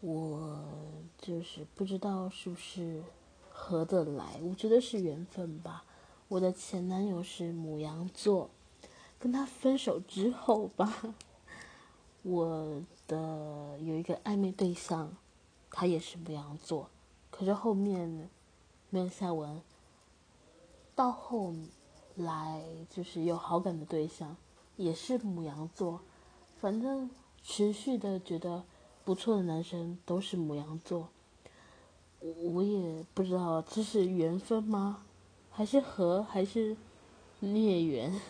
我就是不知道是不是合得来，我觉得是缘分吧。我的前男友是母羊座，跟他分手之后吧，我的有一个暧昧对象，他也是母羊座，可是后面没有下文。到后来就是有好感的对象，也是母羊座，反正持续的觉得。不错的男生都是母羊座，我也不知道这是缘分吗？还是和还是孽缘？